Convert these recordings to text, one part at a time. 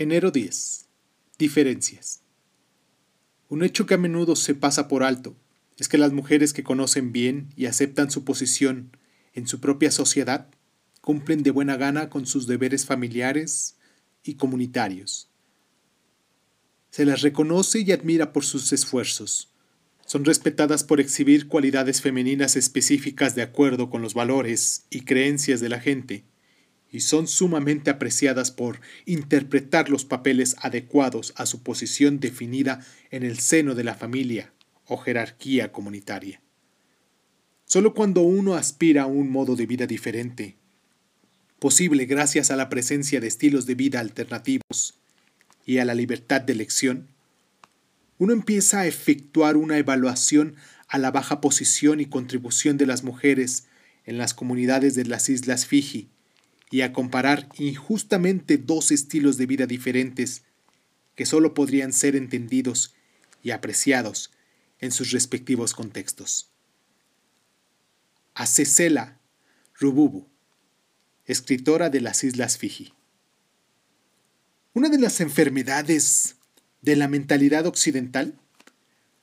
Enero 10. Diferencias. Un hecho que a menudo se pasa por alto es que las mujeres que conocen bien y aceptan su posición en su propia sociedad cumplen de buena gana con sus deberes familiares y comunitarios. Se las reconoce y admira por sus esfuerzos. Son respetadas por exhibir cualidades femeninas específicas de acuerdo con los valores y creencias de la gente y son sumamente apreciadas por interpretar los papeles adecuados a su posición definida en el seno de la familia o jerarquía comunitaria. Solo cuando uno aspira a un modo de vida diferente, posible gracias a la presencia de estilos de vida alternativos y a la libertad de elección, uno empieza a efectuar una evaluación a la baja posición y contribución de las mujeres en las comunidades de las Islas Fiji y a comparar injustamente dos estilos de vida diferentes que solo podrían ser entendidos y apreciados en sus respectivos contextos. A Cecela Rububu, escritora de las Islas Fiji. Una de las enfermedades de la mentalidad occidental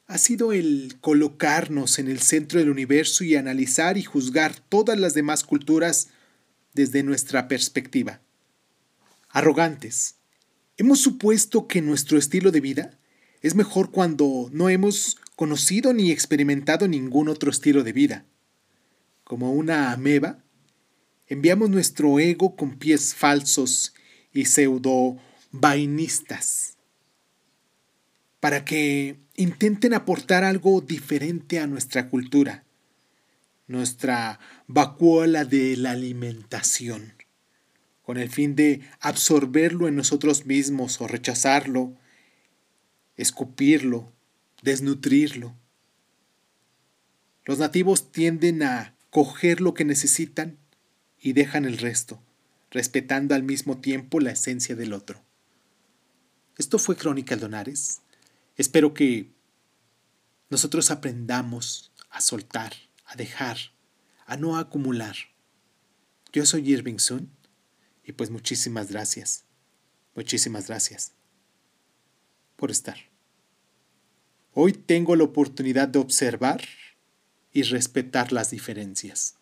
ha sido el colocarnos en el centro del universo y analizar y juzgar todas las demás culturas desde nuestra perspectiva. Arrogantes. Hemos supuesto que nuestro estilo de vida es mejor cuando no hemos conocido ni experimentado ningún otro estilo de vida. Como una ameba, enviamos nuestro ego con pies falsos y pseudo vainistas para que intenten aportar algo diferente a nuestra cultura nuestra vacuola de la alimentación, con el fin de absorberlo en nosotros mismos o rechazarlo, escupirlo, desnutrirlo. Los nativos tienden a coger lo que necesitan y dejan el resto, respetando al mismo tiempo la esencia del otro. Esto fue Crónica Donares. Espero que nosotros aprendamos a soltar dejar, a no acumular. Yo soy Irving Sun y pues muchísimas gracias, muchísimas gracias por estar. Hoy tengo la oportunidad de observar y respetar las diferencias.